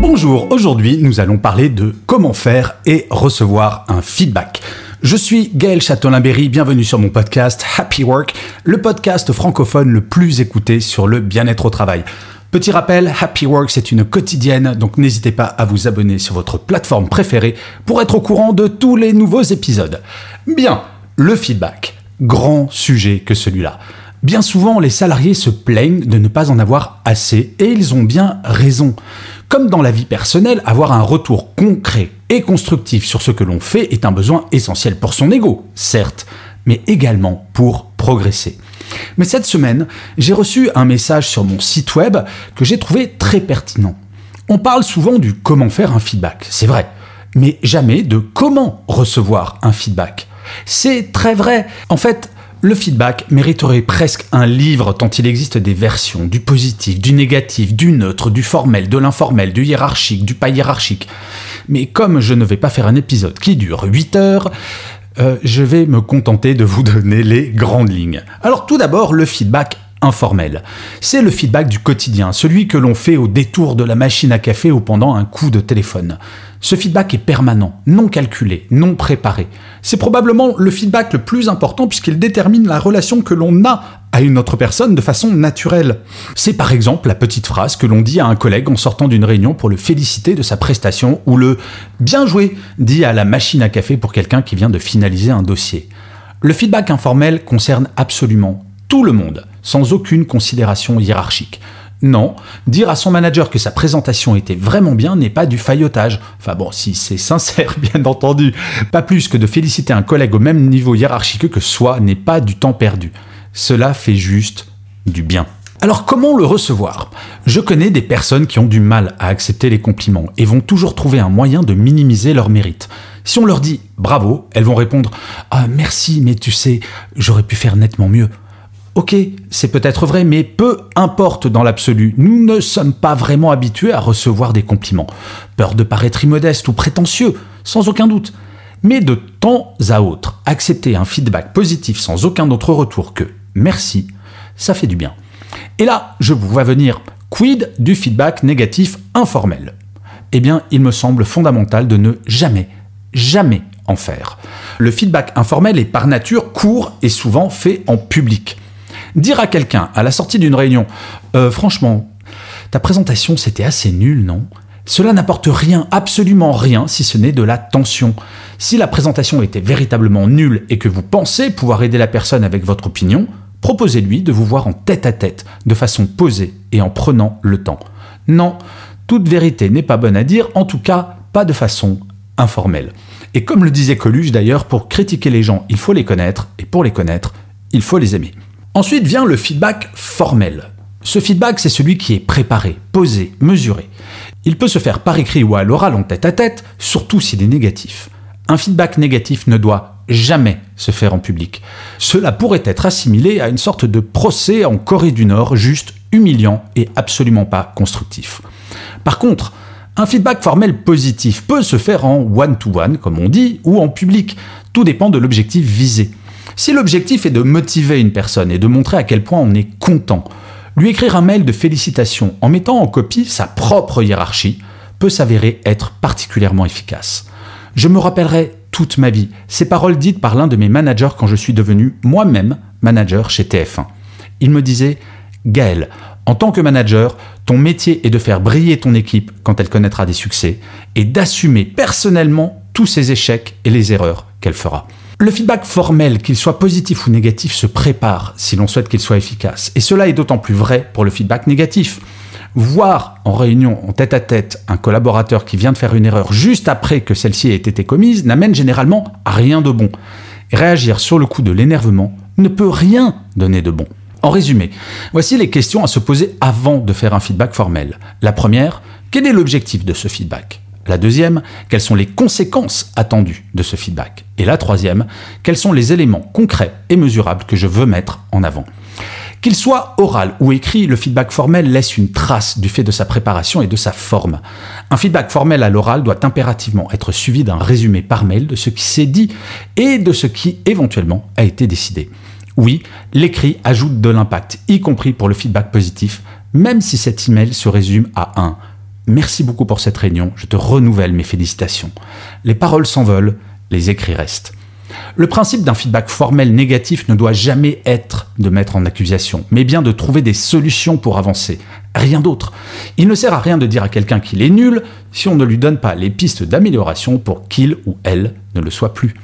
Bonjour, aujourd'hui nous allons parler de comment faire et recevoir un feedback. Je suis Gaël Châtelain-Berry, bienvenue sur mon podcast Happy Work, le podcast francophone le plus écouté sur le bien-être au travail. Petit rappel, Happy Work c'est une quotidienne, donc n'hésitez pas à vous abonner sur votre plateforme préférée pour être au courant de tous les nouveaux épisodes. Bien, le feedback, grand sujet que celui-là. Bien souvent, les salariés se plaignent de ne pas en avoir assez, et ils ont bien raison. Comme dans la vie personnelle, avoir un retour concret et constructif sur ce que l'on fait est un besoin essentiel pour son ego, certes, mais également pour progresser. Mais cette semaine, j'ai reçu un message sur mon site web que j'ai trouvé très pertinent. On parle souvent du comment faire un feedback, c'est vrai, mais jamais de comment recevoir un feedback. C'est très vrai. En fait, le feedback mériterait presque un livre tant il existe des versions, du positif, du négatif, du neutre, du formel, de l'informel, du hiérarchique, du pas hiérarchique. Mais comme je ne vais pas faire un épisode qui dure 8 heures, euh, je vais me contenter de vous donner les grandes lignes. Alors tout d'abord, le feedback informel. C'est le feedback du quotidien, celui que l'on fait au détour de la machine à café ou pendant un coup de téléphone. Ce feedback est permanent, non calculé, non préparé. C'est probablement le feedback le plus important puisqu'il détermine la relation que l'on a à une autre personne de façon naturelle. C'est par exemple la petite phrase que l'on dit à un collègue en sortant d'une réunion pour le féliciter de sa prestation ou le bien joué dit à la machine à café pour quelqu'un qui vient de finaliser un dossier. Le feedback informel concerne absolument tout le monde, sans aucune considération hiérarchique. Non, dire à son manager que sa présentation était vraiment bien n'est pas du faillotage. Enfin bon, si c'est sincère, bien entendu. Pas plus que de féliciter un collègue au même niveau hiérarchique que soi n'est pas du temps perdu. Cela fait juste du bien. Alors comment le recevoir? Je connais des personnes qui ont du mal à accepter les compliments et vont toujours trouver un moyen de minimiser leur mérite. Si on leur dit bravo, elles vont répondre Ah merci, mais tu sais, j'aurais pu faire nettement mieux. Ok, c'est peut-être vrai, mais peu importe dans l'absolu, nous ne sommes pas vraiment habitués à recevoir des compliments. Peur de paraître immodeste ou prétentieux, sans aucun doute. Mais de temps à autre, accepter un feedback positif sans aucun autre retour que merci, ça fait du bien. Et là, je vous vois venir, quid du feedback négatif informel? Eh bien, il me semble fondamental de ne jamais, jamais en faire. Le feedback informel est par nature court et souvent fait en public. Dire à quelqu'un à la sortie d'une réunion, euh, franchement, ta présentation c'était assez nul, non? Cela n'apporte rien, absolument rien, si ce n'est de la tension. Si la présentation était véritablement nulle et que vous pensez pouvoir aider la personne avec votre opinion, proposez-lui de vous voir en tête à tête, de façon posée et en prenant le temps. Non, toute vérité n'est pas bonne à dire, en tout cas pas de façon informelle. Et comme le disait Coluche d'ailleurs, pour critiquer les gens, il faut les connaître, et pour les connaître, il faut les aimer. Ensuite vient le feedback formel. Ce feedback, c'est celui qui est préparé, posé, mesuré. Il peut se faire par écrit ou à l'oral en tête à tête, surtout s'il est négatif. Un feedback négatif ne doit jamais se faire en public. Cela pourrait être assimilé à une sorte de procès en Corée du Nord, juste humiliant et absolument pas constructif. Par contre, un feedback formel positif peut se faire en one-to-one, comme on dit, ou en public. Tout dépend de l'objectif visé. Si l'objectif est de motiver une personne et de montrer à quel point on est content, lui écrire un mail de félicitations en mettant en copie sa propre hiérarchie peut s'avérer être particulièrement efficace. Je me rappellerai toute ma vie ces paroles dites par l'un de mes managers quand je suis devenu moi-même manager chez TF1. Il me disait Gaël, en tant que manager, ton métier est de faire briller ton équipe quand elle connaîtra des succès et d'assumer personnellement tous ses échecs et les erreurs qu'elle fera. Le feedback formel, qu'il soit positif ou négatif, se prépare si l'on souhaite qu'il soit efficace. Et cela est d'autant plus vrai pour le feedback négatif. Voir en réunion, en tête à tête, un collaborateur qui vient de faire une erreur juste après que celle-ci ait été commise n'amène généralement à rien de bon. réagir sur le coup de l'énervement ne peut rien donner de bon. En résumé, voici les questions à se poser avant de faire un feedback formel. La première, quel est l'objectif de ce feedback? La deuxième, quelles sont les conséquences attendues de ce feedback? Et la troisième, quels sont les éléments concrets et mesurables que je veux mettre en avant? Qu'il soit oral ou écrit, le feedback formel laisse une trace du fait de sa préparation et de sa forme. Un feedback formel à l'oral doit impérativement être suivi d'un résumé par mail de ce qui s'est dit et de ce qui éventuellement a été décidé. Oui, l'écrit ajoute de l'impact, y compris pour le feedback positif, même si cet email se résume à un Merci beaucoup pour cette réunion, je te renouvelle mes félicitations. Les paroles s'envolent, les écrits restent. Le principe d'un feedback formel négatif ne doit jamais être de mettre en accusation, mais bien de trouver des solutions pour avancer. Rien d'autre. Il ne sert à rien de dire à quelqu'un qu'il est nul si on ne lui donne pas les pistes d'amélioration pour qu'il ou elle ne le soit plus.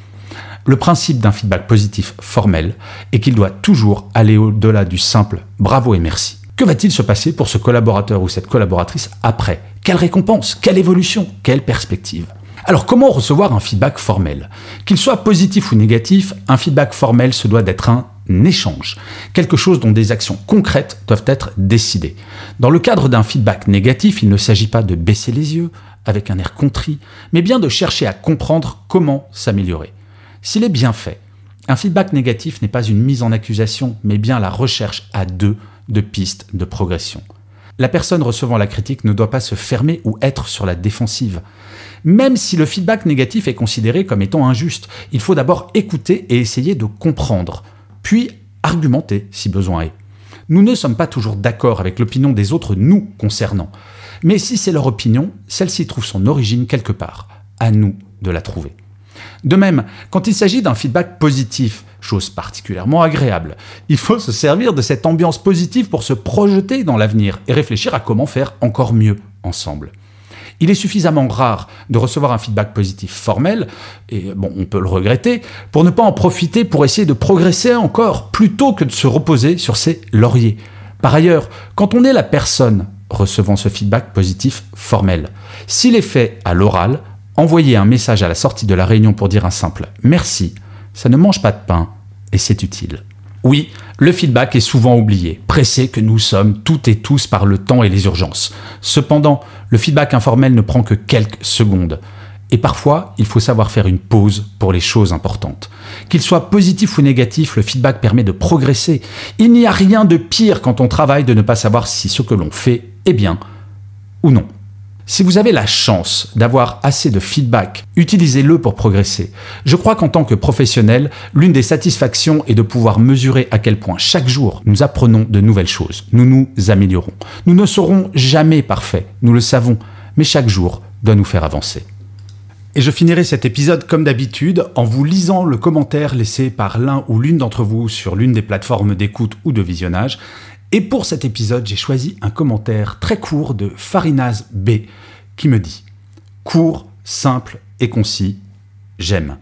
Le principe d'un feedback positif formel est qu'il doit toujours aller au-delà du simple bravo et merci. Que va-t-il se passer pour ce collaborateur ou cette collaboratrice après Quelle récompense Quelle évolution Quelle perspective alors comment recevoir un feedback formel? Qu'il soit positif ou négatif, un feedback formel se doit d'être un échange, quelque chose dont des actions concrètes doivent être décidées. Dans le cadre d'un feedback négatif, il ne s'agit pas de baisser les yeux avec un air contrit, mais bien de chercher à comprendre comment s'améliorer. S'il est bien fait, un feedback négatif n'est pas une mise en accusation, mais bien la recherche à deux de pistes de progression. La personne recevant la critique ne doit pas se fermer ou être sur la défensive. Même si le feedback négatif est considéré comme étant injuste, il faut d'abord écouter et essayer de comprendre, puis argumenter si besoin est. Nous ne sommes pas toujours d'accord avec l'opinion des autres nous concernant, mais si c'est leur opinion, celle-ci trouve son origine quelque part. À nous de la trouver. De même, quand il s'agit d'un feedback positif, chose particulièrement agréable, il faut se servir de cette ambiance positive pour se projeter dans l'avenir et réfléchir à comment faire encore mieux ensemble. Il est suffisamment rare de recevoir un feedback positif formel, et bon, on peut le regretter, pour ne pas en profiter pour essayer de progresser encore, plutôt que de se reposer sur ses lauriers. Par ailleurs, quand on est la personne recevant ce feedback positif formel, s'il est fait à l'oral, envoyer un message à la sortie de la réunion pour dire un simple merci, ça ne mange pas de pain et c'est utile. Oui, le feedback est souvent oublié, pressé que nous sommes toutes et tous par le temps et les urgences. Cependant, le feedback informel ne prend que quelques secondes. Et parfois, il faut savoir faire une pause pour les choses importantes. Qu'il soit positif ou négatif, le feedback permet de progresser. Il n'y a rien de pire quand on travaille de ne pas savoir si ce que l'on fait est bien ou non. Si vous avez la chance d'avoir assez de feedback, utilisez-le pour progresser. Je crois qu'en tant que professionnel, l'une des satisfactions est de pouvoir mesurer à quel point chaque jour nous apprenons de nouvelles choses, nous nous améliorons. Nous ne serons jamais parfaits, nous le savons, mais chaque jour doit nous faire avancer. Et je finirai cet épisode comme d'habitude en vous lisant le commentaire laissé par l'un ou l'une d'entre vous sur l'une des plateformes d'écoute ou de visionnage. Et pour cet épisode, j'ai choisi un commentaire très court de Farinaz B qui me dit Court, simple et concis, j'aime.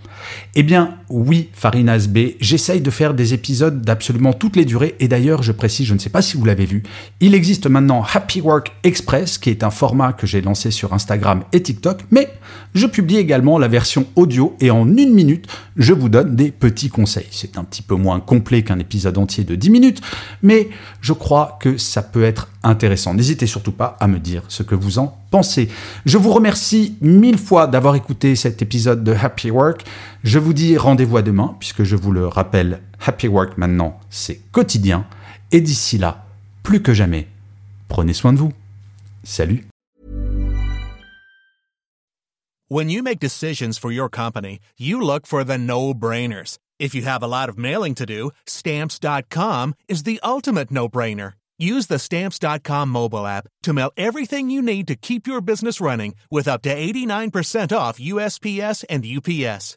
Eh bien, oui, Farinaz B, j'essaye de faire des épisodes d'absolument toutes les durées, et d'ailleurs, je précise, je ne sais pas si vous l'avez vu, il existe maintenant Happy Work Express, qui est un format que j'ai lancé sur Instagram et TikTok, mais je publie également la version audio, et en une minute, je vous donne des petits conseils. C'est un petit peu moins complet qu'un épisode entier de 10 minutes, mais je crois que ça peut être intéressant. N'hésitez surtout pas à me dire ce que vous en pensez. Je vous remercie mille fois d'avoir écouté cet épisode de Happy Work. Je vous dis rendez-vous à demain, puisque je vous le rappelle, Happy Work maintenant, c'est quotidien. Et d'ici là, plus que jamais, prenez soin de vous. Salut. When you make decisions for your company, you look for the no-brainers. If you have a lot of mailing to do, stamps.com is the ultimate no-brainer. Use the stamps.com mobile app to mail everything you need to keep your business running with up to 89% off USPS and UPS.